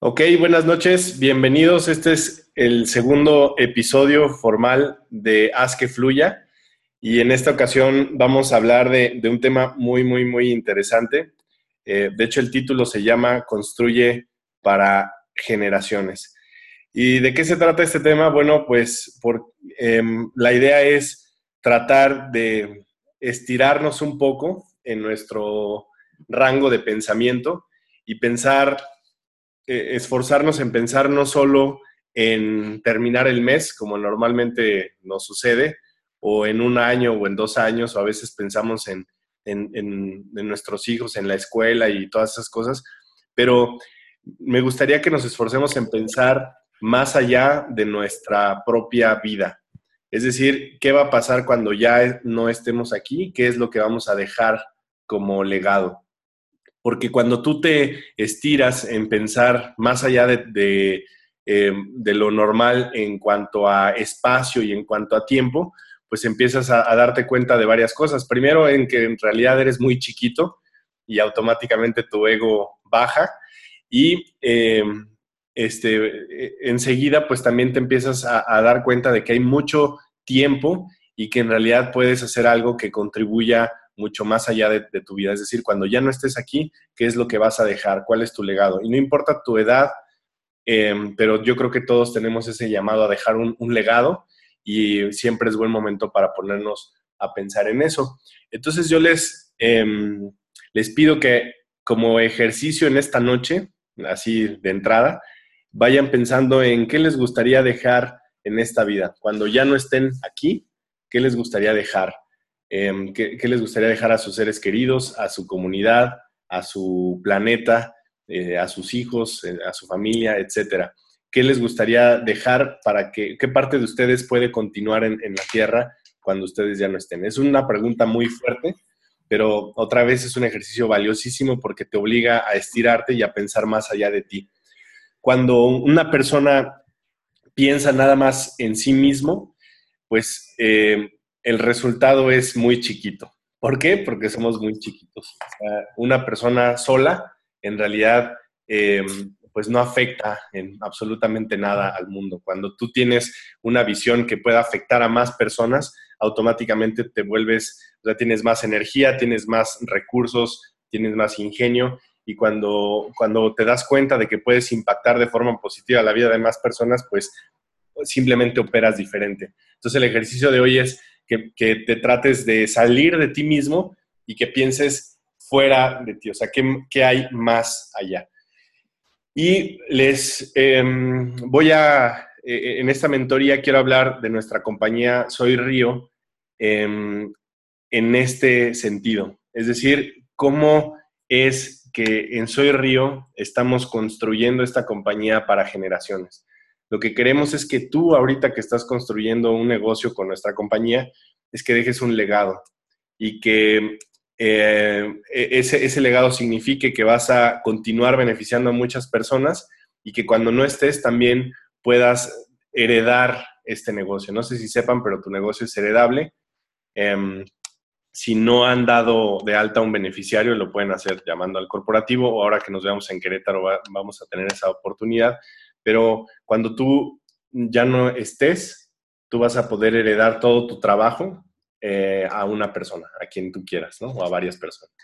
Ok, buenas noches, bienvenidos. Este es el segundo episodio formal de Haz que Fluya y en esta ocasión vamos a hablar de, un tema muy, muy, muy interesante. Eh, de hecho, el título se llama Construye para generaciones. ¿Y de qué se trata este tema? Bueno, pues em, la idea es tratar de estirarnos un poco en nuestro rango de pensamiento y pensar eh, esforzarnos en pensar no solo en terminar el mes, como normalmente nos sucede, o en un año o en dos años, o a veces pensamos en, nuestros hijos, en la escuela y todas esas cosas, pero me gustaría que nos esforcemos en pensar más allá de nuestra propia vida. Es decir, ¿qué va a pasar cuando ya no estemos aquí? ¿Qué es lo que vamos a dejar como legado? Porque cuando tú te estiras en pensar más allá de, eh, lo normal en cuanto a espacio y en cuanto a tiempo, pues empiezas a, darte cuenta de varias cosas. Primero, en que en realidad eres muy chiquito y automáticamente tu ego baja y eh, este, enseguida pues también te empiezas a dar cuenta de que hay mucho tiempo y que en realidad puedes hacer algo que contribuya mucho más allá de, tu vida. Es decir, cuando ya no estés aquí, ¿qué es lo que vas a dejar? ¿Cuál es tu legado? Y no importa tu edad, em, pero yo creo que todos tenemos ese llamado a dejar un, legado y siempre es buen momento para ponernos a pensar en eso. Entonces yo les, em, les pido que como ejercicio en esta noche, así de entrada, vayan pensando en qué les gustaría dejar en esta vida. Cuando ya no estén aquí, ¿qué les gustaría dejar? Em, ¿qué, les gustaría dejar a sus seres queridos, a su comunidad, a su planeta, eh, a sus hijos, eh, a su familia, etcétera? ¿Qué les gustaría dejar para que, qué parte de ustedes puede continuar en, la Tierra cuando ustedes ya no estén? Es una pregunta muy fuerte, pero otra vez es un ejercicio valiosísimo porque te obliga a estirarte y a pensar más allá de ti. Cuando una persona piensa nada más en sí mismo, pues eh, el resultado es muy chiquito. ¿Por qué? Porque somos muy chiquitos. una persona sola, en realidad, eh, pues no afecta en absolutamente nada al mundo. Cuando tú tienes una visión que pueda afectar a más personas, automáticamente te vuelves, ya tienes más energía, tienes más recursos, tienes más ingenio y cuando, cuando te das cuenta de que puedes impactar de forma positiva la vida de más personas, pues simplemente operas diferente. Entonces el ejercicio de hoy es que, te trates de salir de ti mismo y que pienses fuera de ti, o sea, ¿qué, hay más allá? Y les em, voy a, eh, en esta mentoría quiero hablar de nuestra compañía Soy Río em, en este sentido, es decir, cómo es que en Soy Río estamos construyendo esta compañía para generaciones. Lo que queremos es que tú, ahorita que estás construyendo un negocio con nuestra compañía, es que dejes un legado y que eh, e-, ese, ese legado signifique que vas a continuar beneficiando a muchas personas y que cuando no estés también puedas heredar este negocio. No sé si sepan, pero tu negocio es heredable. Em, si no han dado de alta un beneficiario, lo pueden hacer llamando al corporativo o ahora que nos veamos en Querétaro vamos a tener esa oportunidad. Pero cuando tú ya no estés, tú vas a poder heredar todo tu trabajo eh, a una persona, a quien tú quieras, ¿no? O a varias personas.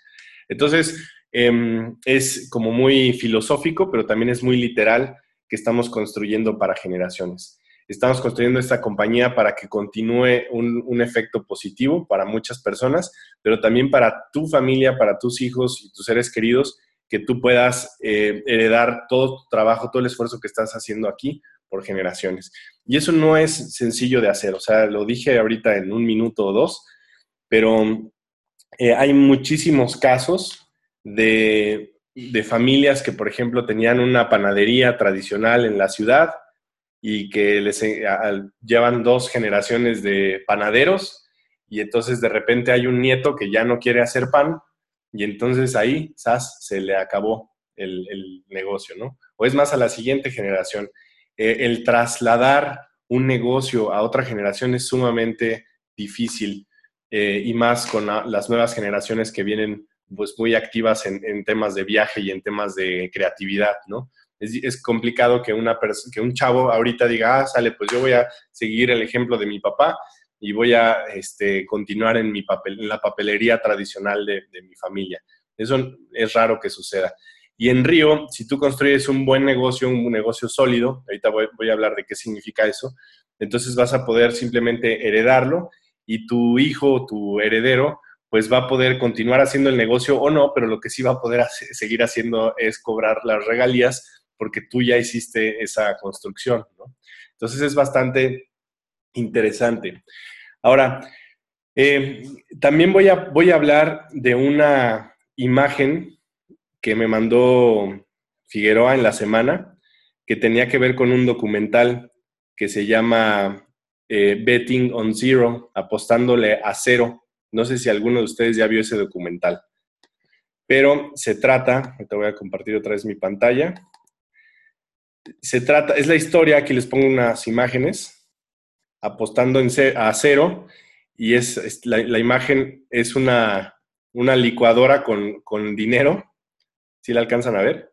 Entonces, em, es como muy filosófico, pero también es muy literal que estamos construyendo para generaciones. Estamos construyendo esta compañía para que continúe un, efecto positivo para muchas personas, pero también para tu familia, para tus hijos y tus seres queridos, que tú puedas eh, heredar todo tu trabajo, todo el esfuerzo que estás haciendo aquí por generaciones. Y eso no es sencillo de hacer, o sea, lo dije ahorita en un minuto o dos, pero eh, hay muchísimos casos de, familias que, por ejemplo, tenían una panadería tradicional en la ciudad y que les eh, llevan dos generaciones de panaderos y entonces de repente hay un nieto que ya no quiere hacer pan y entonces ahí, ¡zas!, se le acabó el, negocio, ¿no? O es más a la siguiente generación. Eh, el trasladar un negocio a otra generación es sumamente difícil eh, y más con las nuevas generaciones que vienen pues muy activas en, temas de viaje y en temas de creatividad, ¿no? Es, complicado que, una que un chavo ahorita diga, ah, sale, pues yo voy a seguir el ejemplo de mi papá y voy a este, continuar en, mi papel, en la papelería tradicional de, mi familia. Eso es raro que suceda. Y en Río, si tú construyes un buen negocio, un negocio sólido, ahorita voy, a hablar de qué significa eso, entonces vas a poder simplemente heredarlo y tu hijo tu heredero pues va a poder continuar haciendo el negocio o no, pero lo que sí va a poder seguir haciendo es cobrar las regalías porque tú ya hiciste esa construcción. Entonces es bastante interesante. Ahora, eh, también voy a, voy a hablar de una imagen que me mandó Figueroa en la semana, que tenía que ver con un documental que se llama eh, Betting on Zero, apostándole a cero. No sé si alguno de ustedes ya vio ese documental, pero se trata, te voy a compartir otra vez mi pantalla. Se trata, es la historia, aquí les pongo unas imágenes, apostando en a cero, y es, la, imagen es una, una licuadora con, con dinero si la alcanzan a ver.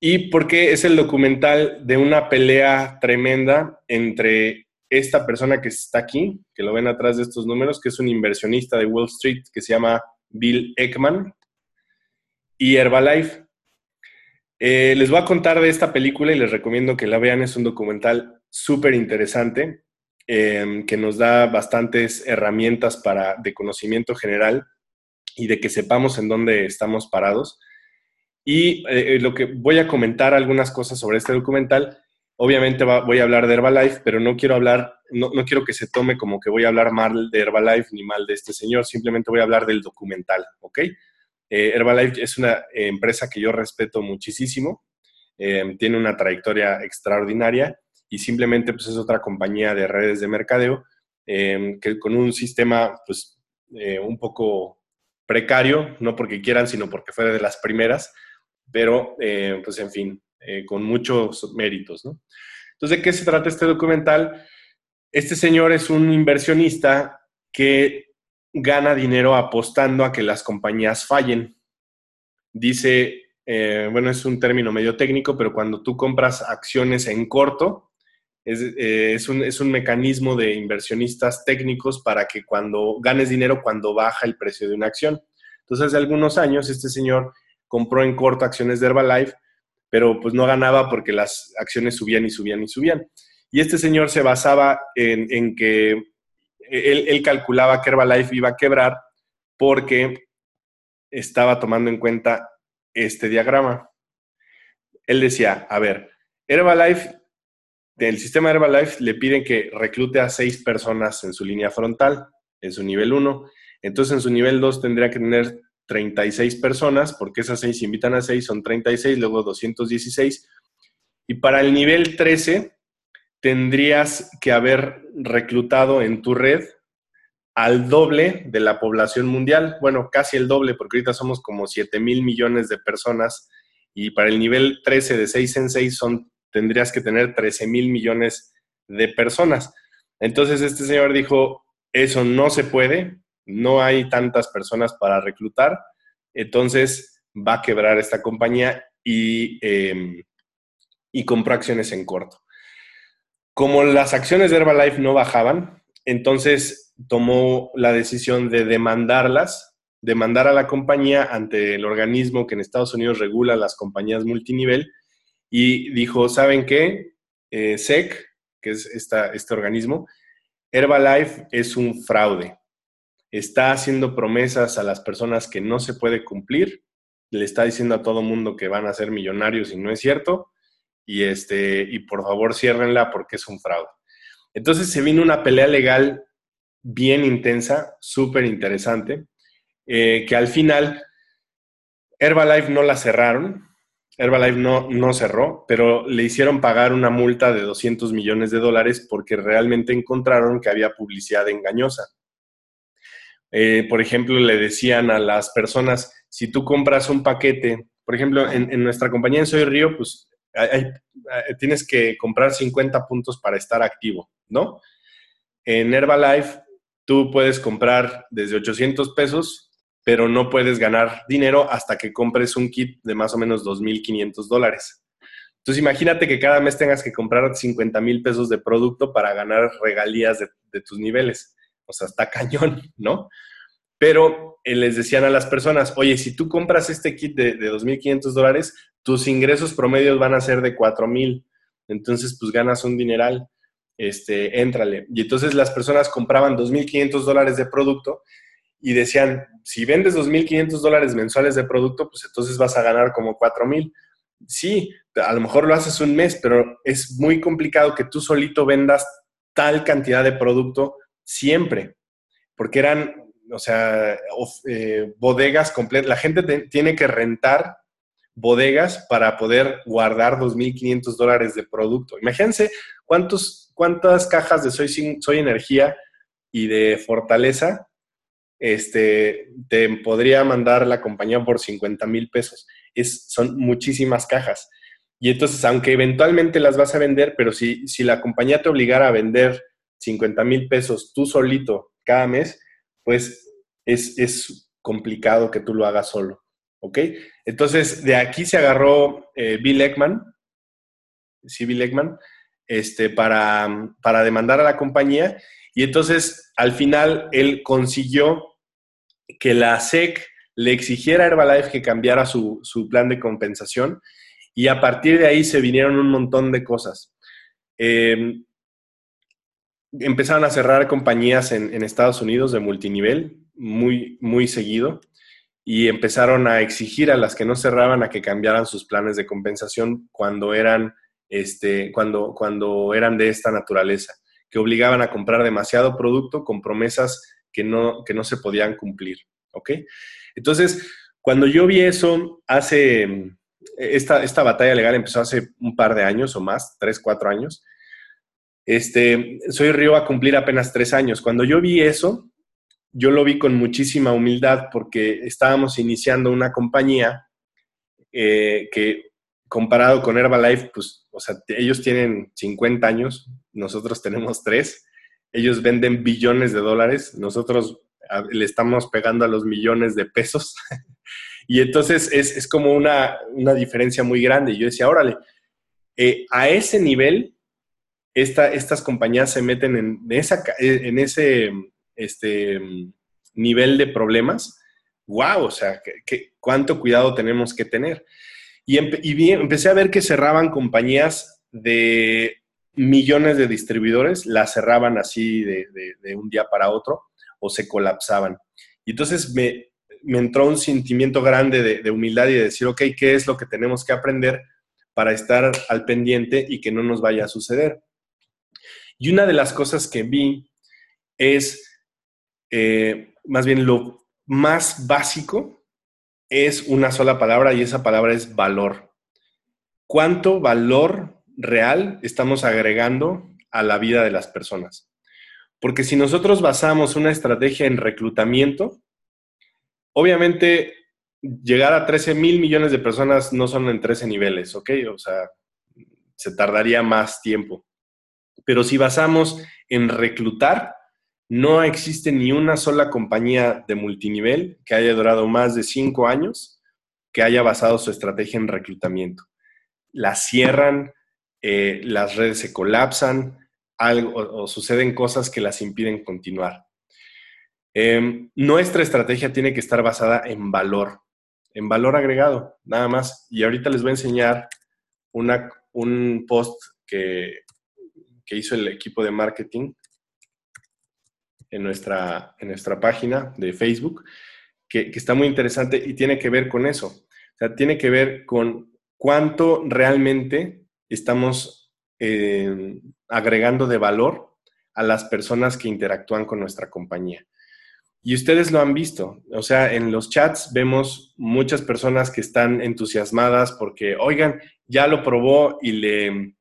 Y porque es el documental de una pelea tremenda entre esta persona que está aquí, que lo ven atrás de estos números, que es un inversionista de Wall Street que se llama Bill Ekman, y Herbalife. Eh, les voy a contar de esta película y les recomiendo que la vean. Es un documental súper interesante em, que nos da bastantes herramientas para, de conocimiento general y de que sepamos en dónde estamos parados. Y eh, eh, lo que voy a comentar algunas cosas sobre este documental. Obviamente voy a hablar de Herbalife, pero no quiero hablar, no, no, quiero que se tome como que voy a hablar mal de Herbalife ni mal de este señor, simplemente voy a hablar del documental, ¿ok? Eh, Herbalife es una empresa que yo respeto muchísimo, tiene una trayectoria extraordinaria y simplemente pues, es otra compañía de redes de mercadeo que con un sistema pues, un poco precario, no porque quieran, sino porque fue de las primeras, pero eh, pues en fin, eh, con muchos méritos. ¿no? Entonces, ¿de qué se trata este documental? Este señor es un inversionista que gana dinero apostando a que las compañías fallen. Dice, eh, bueno, es un término medio técnico, pero cuando tú compras acciones en corto, es, es, un, es, un, mecanismo de inversionistas técnicos para que cuando ganes dinero cuando baja el precio de una acción. Entonces, hace algunos años, este señor compró en corto acciones de Herbalife, pero pues no ganaba porque las acciones subían y subían y subían. Y este señor se basaba en, que él, calculaba que Herbalife iba a quebrar porque estaba tomando en cuenta este diagrama. Él decía, a ver, Herbalife, del sistema Herbalife le piden que reclute a seis personas en su línea frontal, en su nivel 1. Entonces en su nivel 2 tendría que tener 36 personas, porque esas 6 invitan a 6, son 36, luego 216. Y para el nivel 13, tendrías que haber reclutado en tu red al doble de la población mundial. Bueno, casi el doble, porque ahorita somos como 7 mil millones de personas. Y para el nivel 13 de 6 en 6 son, tendrías que tener 13 mil millones de personas. Entonces este señor dijo, eso no se puede, no hay tantas personas para reclutar, entonces va a quebrar esta compañía y, eh, y compró acciones en corto. Como las acciones de Herbalife no bajaban, entonces tomó la decisión de demandarlas, demandar a la compañía ante el organismo que en Estados Unidos regula las compañías multinivel y dijo, ¿saben qué? Eh, SEC, que es este organismo, Herbalife es un fraude está haciendo promesas a las personas que no se puede cumplir, le está diciendo a todo mundo que van a ser millonarios y no es cierto, y, este, y por favor ciérrenla porque es un fraude. Entonces se vino una pelea legal bien intensa, súper interesante, eh, que al final Herbalife no la cerraron, Herbalife no, no cerró, pero le hicieron pagar una multa de 200 millones de dólares porque realmente encontraron que había publicidad engañosa. Eh, por ejemplo, le decían a las personas, si tú compras un paquete, por ejemplo, en, nuestra compañía en Soy Río, pues tienes que comprar 50 puntos para estar activo, ¿no? En Herbalife, tú puedes comprar desde 800 pesos, pero no puedes ganar dinero hasta que compres un kit de más o menos 2.500 dólares. Entonces imagínate que cada mes tengas que comprar 50 mil pesos de producto para ganar regalías de, tus niveles. O sea, está cañón, ¿no? Pero eh, les decían a las personas, oye, si tú compras este kit de, de 2.500 dólares, tus ingresos promedios van a ser de 4.000. Entonces, pues ganas un dineral este, éntrale. Y entonces las personas compraban 2.500 dólares de producto y decían, si vendes 2.500 dólares mensuales de producto, pues entonces vas a ganar como 4.000. Sí, a lo mejor lo haces un mes, pero es muy complicado que tú solito vendas tal cantidad de producto siempre, porque eran, o sea, eh, bodegas completas. La gente tiene que rentar bodegas para poder guardar 2.500 dólares de producto. Imagínense cuántos ¿cuántas cajas de Soy, Soy Energía y de Fortaleza este, te podría mandar la compañía por 50 mil pesos? Es, son muchísimas cajas. Y entonces, aunque eventualmente las vas a vender, pero si, si la compañía te obligara a vender 50 mil pesos tú solito cada mes, pues es, es, complicado que tú lo hagas solo. ¿Ok? Entonces, de aquí se agarró eh, Bill Eckman, sí, Bill Eckman, este, para, para demandar a la compañía. Y entonces, al final, él consiguió que la SEC le exigiera a Herbalife que cambiara su, plan de compensación y a partir de ahí se vinieron un montón de cosas. Em, empezaron a cerrar compañías en, en, Estados Unidos de multinivel muy, muy seguido y empezaron a exigir a las que no cerraban a que cambiaran sus planes de compensación cuando eran este, cuando, cuando eran de esta naturaleza, que obligaban a comprar demasiado producto con promesas que no, que no se podían cumplir. ¿Ok? Entonces, cuando yo vi eso hace, esta, esta batalla legal empezó hace un par de años o más, tres, cuatro años. Este, Soy Río a cumplir apenas tres años. Cuando yo vi eso, yo lo vi con muchísima humildad porque estábamos iniciando una compañía eh, que comparado con Herbalife, pues, o sea, ellos tienen 50 años, nosotros tenemos 3, ellos venden billones de dólares, nosotros le estamos pegando a los millones de pesos. y entonces es, como una, diferencia muy grande. Y yo decía, órale, eh, a ese nivel, estas compañías se meten en, esa, en ese este, nivel de problemas. ¡Wow! O sea, cuánto cuidado tenemos que tener. Y, empecé a ver que cerraban compañías de millones de distribuidores, las cerraban así de, un día para otro o se colapsaban. Y entonces me, entró un sentimiento grande de, humildad y de decir, ok, ¿qué es lo que tenemos que aprender para estar al pendiente y que no nos vaya a suceder? Y una de las cosas que vi es, eh, más bien lo más básico es una sola palabra y esa palabra es valor. ¿Cuánto valor real estamos agregando a la vida de las personas? Porque si nosotros basamos una estrategia en reclutamiento, obviamente llegar a 13 mil millones de personas no son en 13 niveles, ¿ok? O sea, se tardaría más tiempo. Pero si basamos en reclutar, no existe ni una sola compañía de multinivel que haya durado más de cinco años que haya basado su estrategia en reclutamiento. La cierran, eh, las redes se colapsan, algo, o, suceden cosas que las impiden continuar. Em, nuestra estrategia tiene que estar basada en valor, en valor agregado, nada más. Y ahorita les voy a enseñar un post que, que hizo el equipo de marketing en nuestra, en nuestra página de Facebook, que, está muy interesante y tiene que ver con eso. O sea, tiene que ver con cuánto realmente estamos eh, agregando de valor a las personas que interactúan con nuestra compañía. Y ustedes lo han visto, o sea, en los chats vemos muchas personas que están entusiasmadas porque, oigan, ya lo probó y le,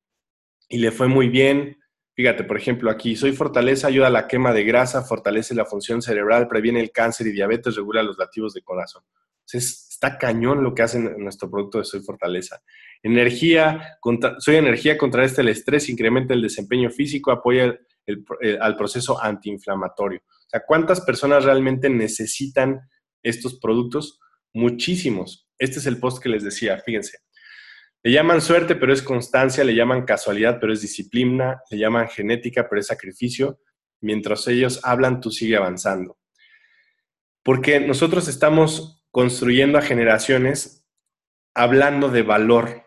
y le fue muy bien, Fíjate, por ejemplo, aquí, soy fortaleza, ayuda a la quema de grasa, fortalece la función cerebral, previene el cáncer y diabetes, regula los latidos de corazón. está cañón lo que hace nuestro producto de Soy Fortaleza. Energía, soy energía, contrarresta el estrés, incrementa el desempeño físico, apoya al proceso antiinflamatorio. O sea, ¿cuántas personas realmente necesitan estos productos? Muchísimos. Este es el post que les decía, fíjense. Le llaman suerte, pero es constancia, le llaman casualidad, pero es disciplina, le llaman genética, pero es sacrificio. Mientras ellos hablan, tú sigue avanzando. Porque nosotros estamos construyendo a generaciones hablando de valor.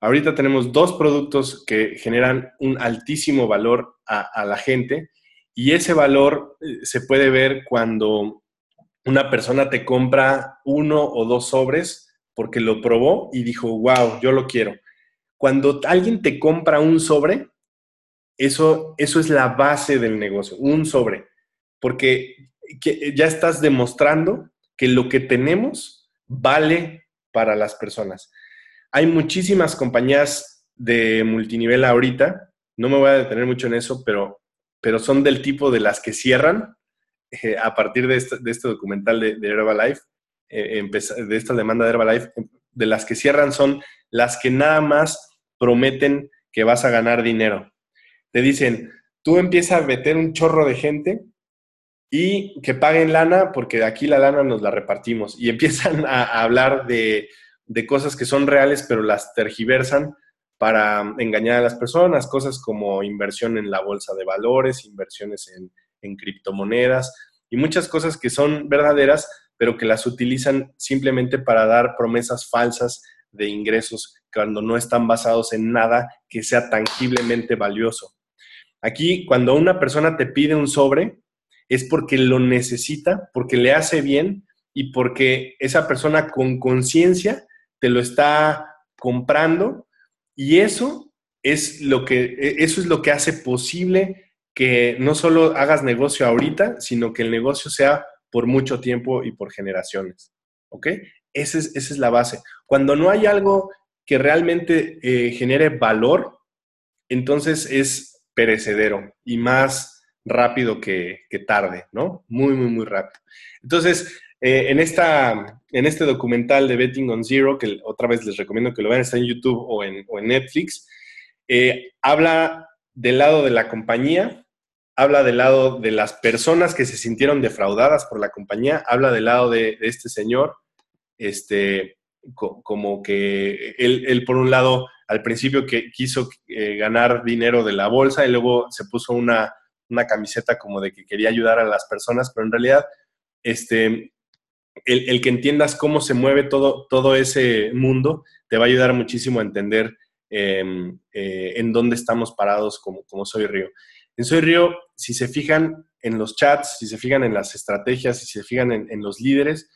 Ahorita tenemos dos productos que generan un altísimo valor a, la gente y ese valor eh, se puede ver cuando una persona te compra uno o dos sobres porque lo probó y dijo, wow, yo lo quiero. Cuando alguien te compra un sobre, eso, eso es la base del negocio, un sobre, porque ya estás demostrando que lo que tenemos vale para las personas. Hay muchísimas compañías de multinivel ahorita, no me voy a detener mucho en eso, pero, pero son del tipo de las que cierran eh, a partir de este, documental de, Herbalife, eh, de esta demanda de Herbalife, de las que cierran son las que nada más prometen que vas a ganar dinero. Te dicen, tú empiezas a meter un chorro de gente y que paguen lana porque aquí la lana nos la repartimos. Y empiezan a, hablar de, cosas que son reales, pero las tergiversan para engañar a las personas, cosas como inversión en la bolsa de valores, inversiones en criptomonedas y muchas cosas que son verdaderas, pero que las utilizan simplemente para dar promesas falsas de ingresos cuando no están basados en nada que sea tangiblemente valioso. Aquí, cuando una persona te pide un sobre, es porque lo necesita, porque le hace bien y porque esa persona con conciencia te lo está comprando y eso es lo que e, eso es lo que hace posible que no solo hagas negocio ahorita, sino que el negocio sea por mucho tiempo y por generaciones. ¿Ok? Esa es, esa es la base. Cuando no hay algo que realmente eh, genere valor, entonces es perecedero y más rápido que, tarde, ¿no? Muy, muy, muy rápido. Entonces, eh, en, esta, en este documental de Betting on Zero, que otra vez les recomiendo que lo vean, está en YouTube o en, Netflix, eh, habla del lado de la compañía, habla del lado de las personas que se sintieron defraudadas por la compañía, habla del lado de, este señor, este, como que él, por un lado, al principio que quiso eh, ganar dinero de la bolsa y luego se puso una una camiseta como de que quería ayudar a las personas, pero en realidad, este, el, que entiendas cómo se mueve todo, todo ese mundo te va a ayudar muchísimo a entender em, eh, en dónde estamos parados como, como Soy Río. En Soy Río, si se fijan en los chats, si se fijan en las estrategias, si se fijan en, los líderes,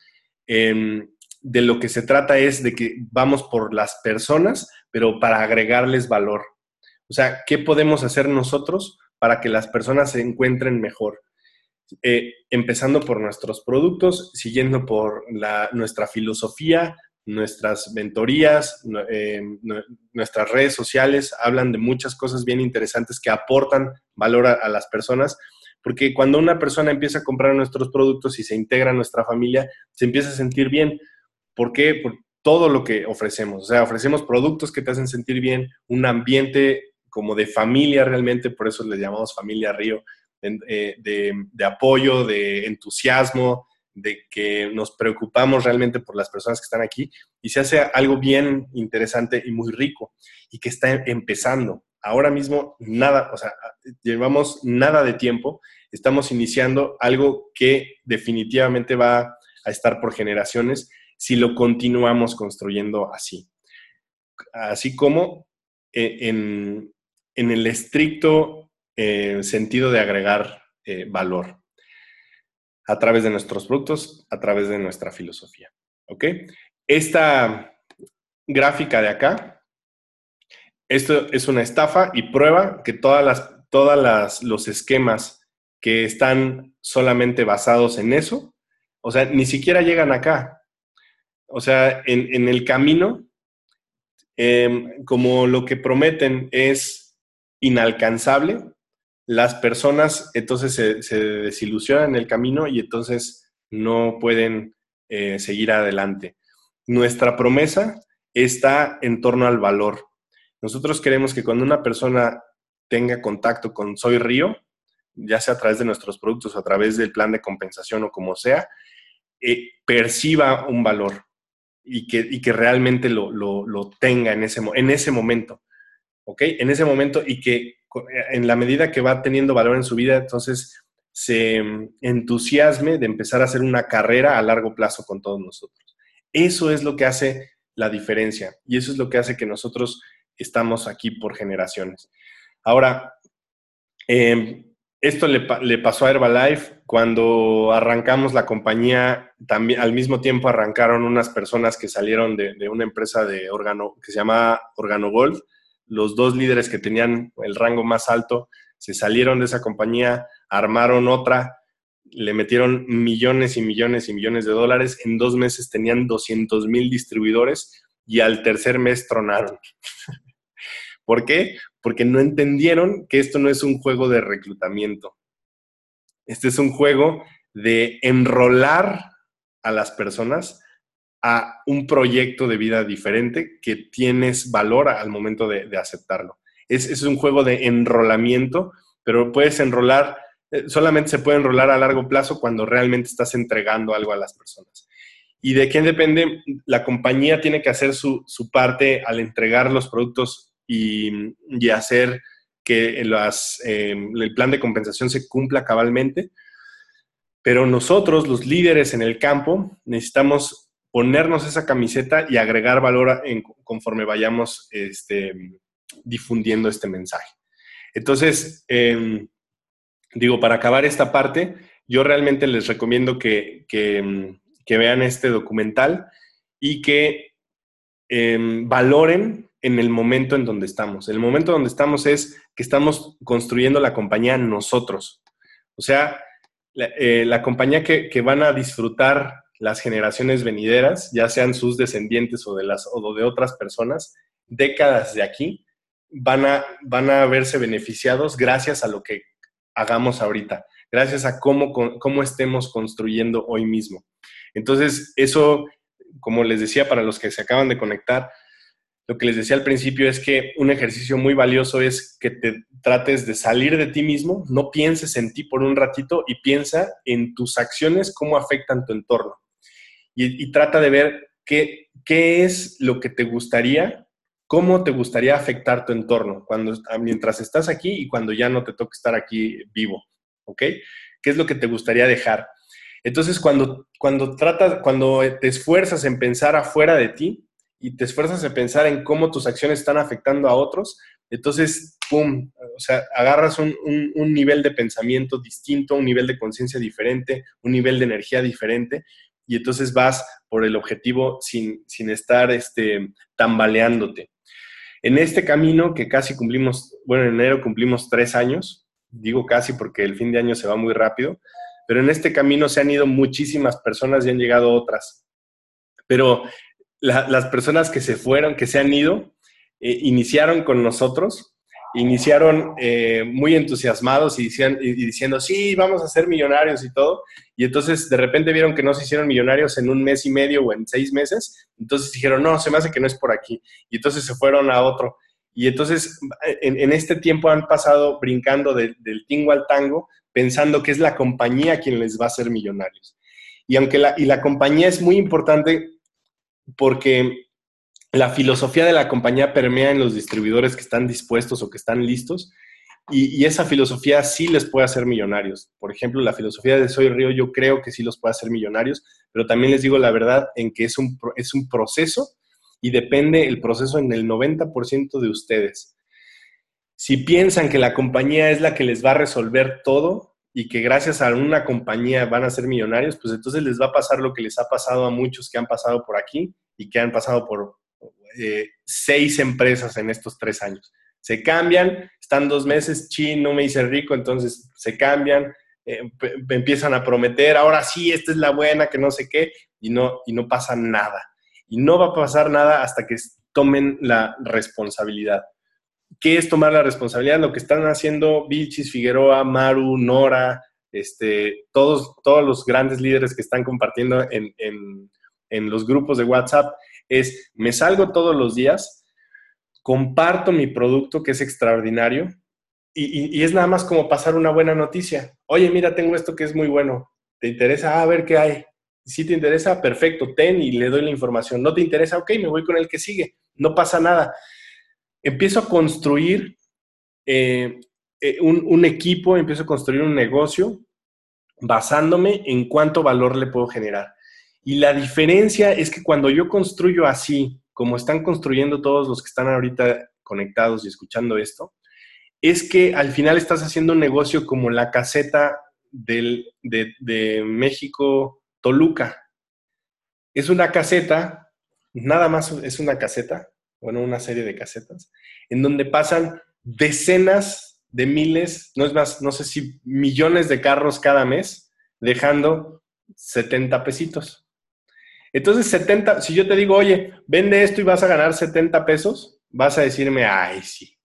em, de lo que se trata es de que vamos por las personas, pero para agregarles valor. O sea, ¿qué podemos hacer nosotros para que las personas se encuentren mejor. Eh, empezando por nuestros productos, siguiendo por nuestra filosofía, nuestras mentorías, eh, nuestras redes sociales, hablan de muchas cosas bien interesantes que aportan valor a, las personas, porque cuando una persona empieza a comprar nuestros productos y se integra a nuestra familia, se empieza a sentir bien. ¿Por qué? Por todo lo que ofrecemos. O sea, ofrecemos productos que te hacen sentir bien, un ambiente como de familia realmente, por eso le llamamos familia Río, eh, de, apoyo, de entusiasmo, de que nos preocupamos realmente por las personas que están aquí y se hace algo bien interesante y muy rico y que está empezando. Ahora mismo nada, o sea, llevamos nada de tiempo, estamos iniciando algo que definitivamente va a estar por generaciones si lo continuamos construyendo así. Así como eh, en, en el estricto eh, sentido de agregar eh, valor a través de nuestros productos, a través de nuestra filosofía. ¿Ok? Esta gráfica de acá, esto es una estafa y prueba que todas las, todas los esquemas que están solamente basados en eso, o sea, ni siquiera llegan acá. O sea, en, el camino, em, como lo que prometen es inalcanzable, las personas entonces se, desilusionan en el camino y entonces no pueden eh, seguir adelante. Nuestra promesa está en torno al valor. Nosotros queremos que cuando una persona tenga contacto con Soy Río, ya sea a través de nuestros productos a través del plan de compensación o como sea, eh, perciba un valor. y que, y que realmente lo, lo, tenga en ese, en ese momento, ¿ok? En ese momento y que en la medida que va teniendo valor en su vida, entonces se entusiasme de empezar a hacer una carrera a largo plazo con todos nosotros. Eso es lo que hace la diferencia y eso es lo que hace que nosotros estamos aquí por generaciones. Ahora, em, esto le, pasó a Herbalife cuando arrancamos la compañía, también al mismo tiempo arrancaron unas personas que salieron de, una empresa de órgano que se llama Gold. Los dos líderes que tenían el rango más alto se salieron de esa compañía, armaron otra, le metieron millones y millones y millones de dólares. En dos meses tenían 200 mil distribuidores y al tercer mes tronaron. ¿Por qué? Porque no entendieron que esto no es un juego de reclutamiento. Este es un juego de enrolar a las personas a un proyecto de vida diferente que tienes valor al momento de, aceptarlo. Es, es, un juego de enrolamiento, pero puedes enrolar, eh, solamente se puede enrolar a largo plazo cuando realmente estás entregando algo a las personas. ¿Y de quién depende? La compañía tiene que hacer su, su parte al entregar los productos y, hacer que eh, el plan de compensación se cumpla cabalmente. Pero nosotros, los líderes en el campo, necesitamos ponernos esa camiseta y agregar valor conforme vayamos este, difundiendo este mensaje. Entonces, em, digo, para acabar esta parte, yo realmente les recomiendo que, vean este documental y que em, valoren en el momento en donde estamos. El momento donde estamos es que estamos construyendo la compañía nosotros. O sea, la, eh, compañía que, van a disfrutar las generaciones venideras, ya sean sus descendientes o de, las, o de otras personas, décadas de aquí, van a, van a verse beneficiados gracias a lo que hagamos ahorita, gracias a cómo, cómo estemos construyendo hoy mismo. Entonces, eso, como les decía, para los que se acaban de conectar, lo que les decía al principio es que un ejercicio muy valioso es que te trates de salir de ti mismo, no pienses en ti por un ratito y piensa en tus acciones, cómo afectan tu entorno. Y, trata de ver qué, qué es lo que te gustaría, cómo te gustaría afectar tu entorno cuando, mientras estás aquí y cuando ya no te toca estar aquí vivo, ¿ok? ¿Qué es lo que te gustaría dejar? Entonces, cuando, cuando tratas, cuando te esfuerzas en pensar afuera de ti, y te esfuerzas en pensar en cómo tus acciones están afectando a otros, entonces, ¡pum! O sea, agarras un, nivel de pensamiento distinto, un nivel de conciencia diferente, un nivel de energía diferente, y entonces vas por el objetivo sin, sin estar este, tambaleándote. En este camino que casi cumplimos, bueno, en enero cumplimos tres años, digo casi porque el fin de año se va muy rápido, pero en este camino se han ido muchísimas personas y han llegado otras. Pero las personas que se fueron, que se han ido, eh, iniciaron con nosotros, iniciaron eh, muy entusiasmados y, diciendo, sí, vamos a ser millonarios y todo. Y entonces de repente vieron que no se hicieron millonarios en un mes y medio o en seis meses. Entonces dijeron, no, se me hace que no es por aquí. Y entonces se fueron a otro. Y entonces en, este tiempo han pasado brincando del tingo al tango, pensando que es la compañía quien les va a hacer millonarios. Y aunque la, y la compañía es muy importante porque la filosofía de la compañía permea en los distribuidores que están dispuestos o que están listos y, esa filosofía sí les puede hacer millonarios. Por ejemplo, la filosofía de Soy Río yo creo que sí los puede hacer millonarios, pero también les digo la verdad en que es un, es un proceso y depende el proceso en el 90% de ustedes. Si piensan que la compañía es la que les va a resolver todo, y que gracias a una compañía van a ser millonarios, pues entonces les va a pasar lo que les ha pasado a muchos que han pasado por aquí y que han pasado por eh, seis empresas en estos tres años. Se cambian, están dos meses, chin, no me hice rico, entonces se cambian, eh, empiezan a prometer, ahora sí, esta es la buena, que no sé qué, y no, y no pasa nada. Y no va a pasar nada hasta que tomen la responsabilidad. ¿Qué es tomar la responsabilidad? Lo que están haciendo Vilchis, Figueroa, Maru, Nora, este, todos, todos los grandes líderes que están compartiendo en, los grupos de WhatsApp es, me salgo todos los días, comparto mi producto que es extraordinario y, es nada más como pasar una buena noticia. Oye, mira, tengo esto que es muy bueno. ¿Te interesa? Ah, a ver qué hay. Si te interesa, perfecto, ten y le doy la información. No te interesa, ok, me voy con el que sigue. No pasa nada. Empiezo a construir eh, eh, un equipo, empiezo a construir un negocio basándome en cuánto valor le puedo generar. Y la diferencia es que cuando yo construyo así, como están construyendo todos los que están ahorita conectados y escuchando esto, es que al final estás haciendo un negocio como la caseta del, de, de México Toluca. Es una caseta, nada más es una caseta, bueno, una serie de casetas, en donde pasan decenas de miles, no es más, no sé si millones de carros cada mes, dejando 70 pesitos. Entonces, 70, si yo te digo, oye, vende esto y vas a ganar 70 pesos, vas a decirme, ay, sí.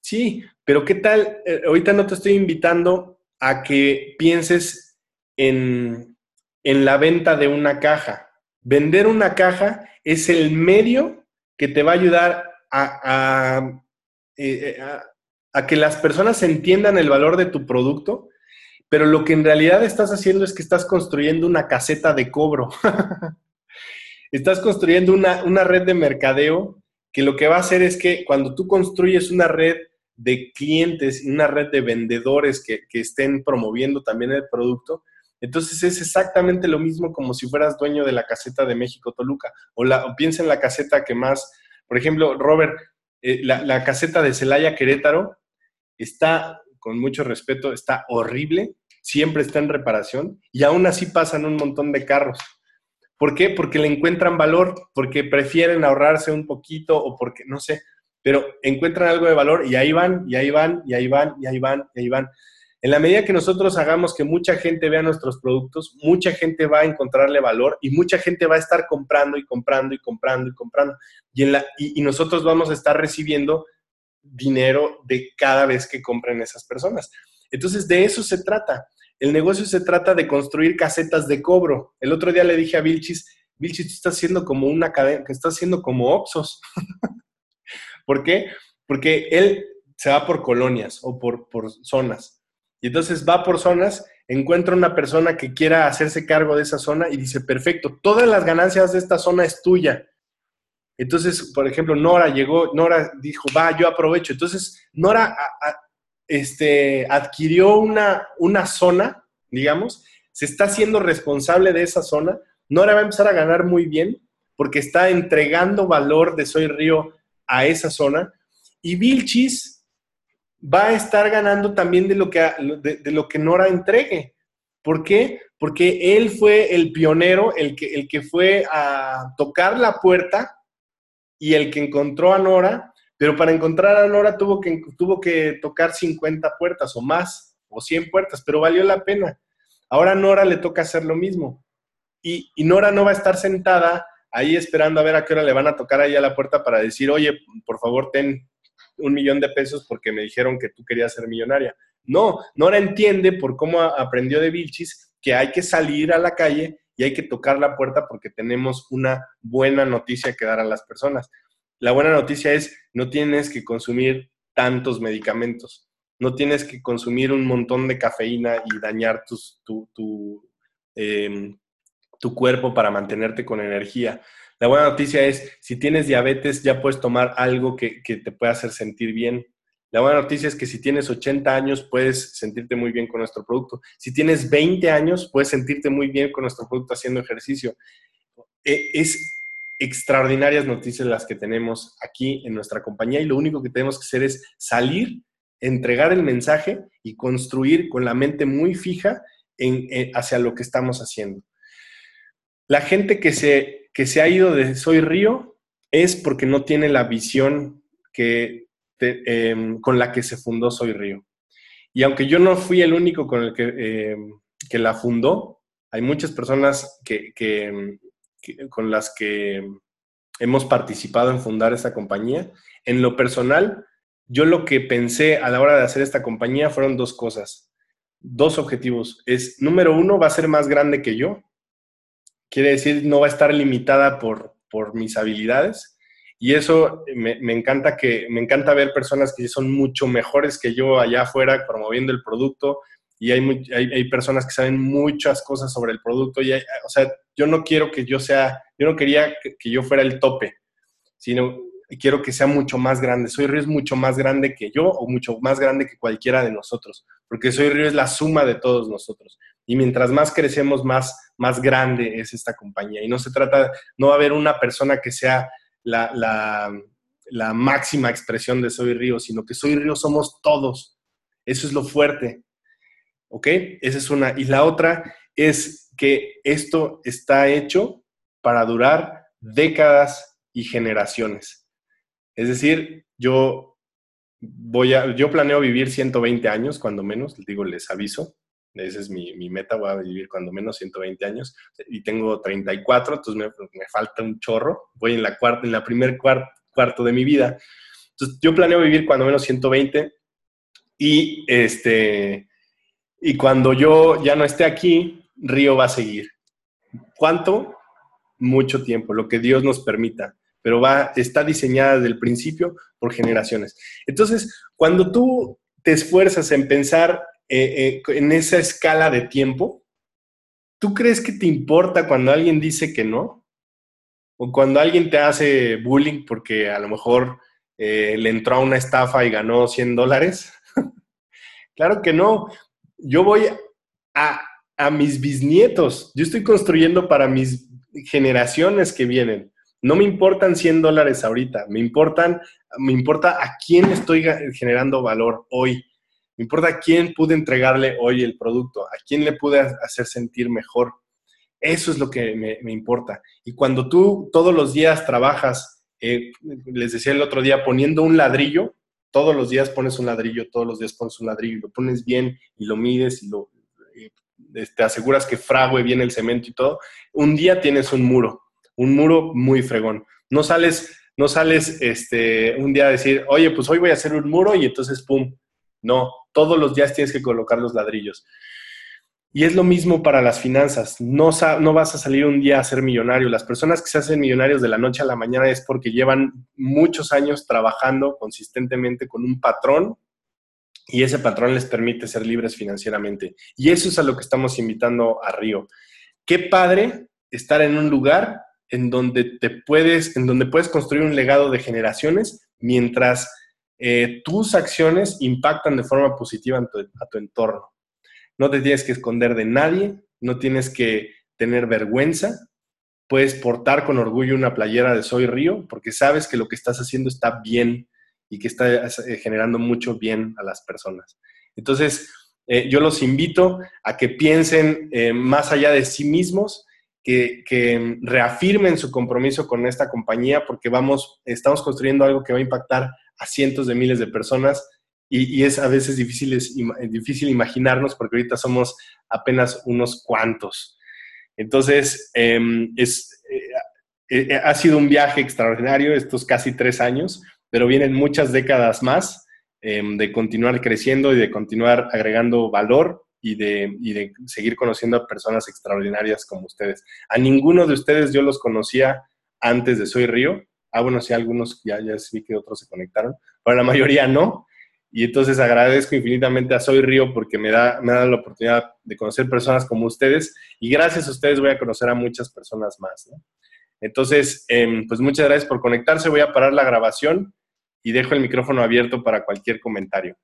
Sí, pero ¿qué tal? Eh, ahorita no te estoy invitando a que pienses en, en la venta de una caja. Vender una caja es el medio que te va a ayudar a, a, eh, eh, a que las personas entiendan el valor de tu producto pero lo que en realidad estás haciendo es que estás construyendo una caseta de cobro. estás construyendo una, red de mercadeo que lo que va a hacer es que cuando tú construyes una red de clientes una red de vendedores que, estén promoviendo también el producto, entonces es exactamente lo mismo como si fueras dueño de la caseta de México Toluca. O, la, piensa en la caseta que más, por ejemplo, Robert, eh, la, la, caseta de Celaya Querétaro está con mucho respeto, está horrible, siempre está en reparación y aún así pasan un montón de carros. ¿Por qué? Porque le encuentran valor, porque prefieren ahorrarse un poquito o porque, no sé, pero encuentran algo de valor y ahí van, y ahí van, y ahí van, y ahí van, y ahí van. En la medida que nosotros hagamos que mucha gente vea nuestros productos, mucha gente va a encontrarle valor y mucha gente va a estar comprando y comprando y comprando y comprando. Y, y nosotros vamos a estar recibiendo dinero de cada vez que compren esas personas. Entonces, de eso se trata. El negocio se trata de construir casetas de cobro. El otro día le dije a Vilchis, Vilchis, tú estás haciendo como una cadena, que estás haciendo como Oxos. ¿Por qué? Porque él se va por colonias o por, por zonas. Y entonces va por zonas, encuentra una persona que quiera hacerse cargo de esa zona y dice, perfecto, todas las ganancias de esta zona es tuya. Entonces, por ejemplo, Nora llegó, Nora dijo, va, yo aprovecho. Entonces, Nora este, adquirió una, una zona, digamos, se está haciendo responsable de esa zona. Nora va a empezar a ganar muy bien porque está entregando valor de Soy Río a esa zona. Y Vilchis va a estar ganando también de lo que, de lo que Nora entregue. ¿Por qué? Porque él fue el pionero, el que, el que fue a tocar la puerta y el que encontró a Nora, pero para encontrar a Nora tuvo que, tuvo que tocar 50 puertas o más, o 100 puertas, pero valió la pena. Ahora a Nora le toca hacer lo mismo. Y, y, Nora no va a estar sentada ahí esperando a ver a qué hora le van a tocar ahí a la puerta para decir, oye, por favor, ten un millón de pesos porque me dijeron que tú querías ser millonaria. No, Nora entiende por cómo aprendió de Vilchis que hay que salir a la calle y hay que tocar la puerta porque tenemos una buena noticia que dar a las personas. La buena noticia es, no tienes que consumir tantos medicamentos, no tienes que consumir un montón de cafeína y dañar tu, em, tu cuerpo para mantenerte con energía. La buena noticia es, si tienes diabetes, ya puedes tomar algo que, que te pueda hacer sentir bien. La buena noticia es que si tienes 80 años puedes sentirte muy bien con nuestro producto. Si tienes 20 años puedes sentirte muy bien con nuestro producto haciendo ejercicio. E, es extraordinarias noticias las que tenemos aquí en nuestra compañía y lo único que tenemos que hacer es salir, entregar el mensaje y construir con la mente muy fija hacia lo que estamos haciendo. La gente que se, que se ha ido de Soy Río es porque no tiene la visión que Em, con la que se fundó Soy Río. Y aunque yo no fui el único con el que, em, que la fundó, hay muchas personas que, que, con las que hemos participado en fundar esta compañía. En lo personal, yo lo que pensé a la hora de hacer esta compañía fueron dos cosas, dos objetivos. Es, número uno, va a ser más grande que yo. Quiere decir, no va a estar limitada por, por mis habilidades. Y eso me, encanta que me encanta ver personas que son mucho mejores que yo allá afuera promoviendo el producto y hay, hay, personas que saben muchas cosas sobre el producto. Y o sea, yo no quiero que yo sea, yo no quería que, yo fuera el tope, sino quiero que sea mucho más grande. Soy Río es mucho más grande que yo o mucho más grande que cualquiera de nosotros, porque Soy Río es la suma de todos nosotros. Y mientras más crecemos, más, más grande es esta compañía. Y no se trata, no va a haber una persona que sea la, máxima expresión de Soy Río, sino que Soy Río somos todos. Eso es lo fuerte. ¿Ok? Esa es una. Y la otra es que esto está hecho para durar décadas y generaciones. Es decir, yo voy a, yo planeo vivir 120 años, cuando menos, digo, les aviso. Esa es mi, meta, voy a vivir cuando menos 120 años. Y tengo 34, entonces me, falta un chorro. Voy en la cuarta, en la primer cuarto de mi vida. Entonces, yo planeo vivir cuando menos 120 y este, y cuando yo ya no esté aquí, Río va a seguir. ¿Cuánto? Mucho tiempo, lo que Dios nos permita, pero va, está diseñada desde el principio por generaciones. Entonces, cuando tú te esfuerzas en pensar eh, eh, en esa escala de tiempo, ¿tú crees que te importa cuando alguien dice que no? ¿O cuando alguien te hace bullying porque a lo mejor eh, le entró a una estafa y ganó 100 dólares? claro que no yo voy a, mis bisnietos, yo estoy construyendo para mis generaciones que vienen. No me importan 100 dólares ahorita, me importan, me importa a quién estoy generando valor hoy. Me importa quién pude entregarle hoy el producto, a quién le pude hacer sentir mejor. Eso es lo que me, importa. Y cuando tú todos los días trabajas, eh, les decía el otro día, poniendo un ladrillo, todos los días pones un ladrillo, todos los días pones un ladrillo, y lo pones bien y lo mides y lo, te aseguras que frague bien el cemento y todo, un día tienes un muro, un muro muy fregón. No sales, no sales este, un día a decir, oye, pues hoy voy a hacer un muro y entonces, ¡pum! No, todos los días tienes que colocar los ladrillos. Y es lo mismo para las finanzas. No, no vas a salir un día a ser millonario. Las personas que se hacen millonarios de la noche a la mañana es porque llevan muchos años trabajando consistentemente con un patrón y ese patrón les permite ser libres financieramente. Y eso es a lo que estamos invitando a Río. Qué padre estar en un lugar en donde te puedes, en donde puedes construir un legado de generaciones mientras eh, tus acciones impactan de forma positiva a tu entorno. No te tienes que esconder de nadie, no tienes que tener vergüenza. Puedes portar con orgullo una playera de Soy Río porque sabes que lo que estás haciendo está bien y que está eh, generando mucho bien a las personas. Entonces, eh, yo los invito a que piensen más allá de sí mismos, que, que, reafirmen su compromiso con esta compañía porque vamos, estamos construyendo algo que va a impactar a cientos de miles de personas y, es a veces difícil, difícil imaginarnos porque ahorita somos apenas unos cuantos. Entonces, em, es, eh, eh, ha sido un viaje extraordinario estos casi tres años, pero vienen muchas décadas más em, de continuar creciendo y de continuar agregando valor y de, y de, seguir conociendo a personas extraordinarias como ustedes. A ninguno de ustedes yo los conocía antes de Soy Río. Ah, bueno, sí, algunos ya, ya vi que otros se conectaron, pero la mayoría no. Y entonces agradezco infinitamente a Soy Río porque me da, me da la oportunidad de conocer personas como ustedes y gracias a ustedes voy a conocer a muchas personas más. Entonces, em, pues muchas gracias por conectarse. Voy a parar la grabación y dejo el micrófono abierto para cualquier comentario.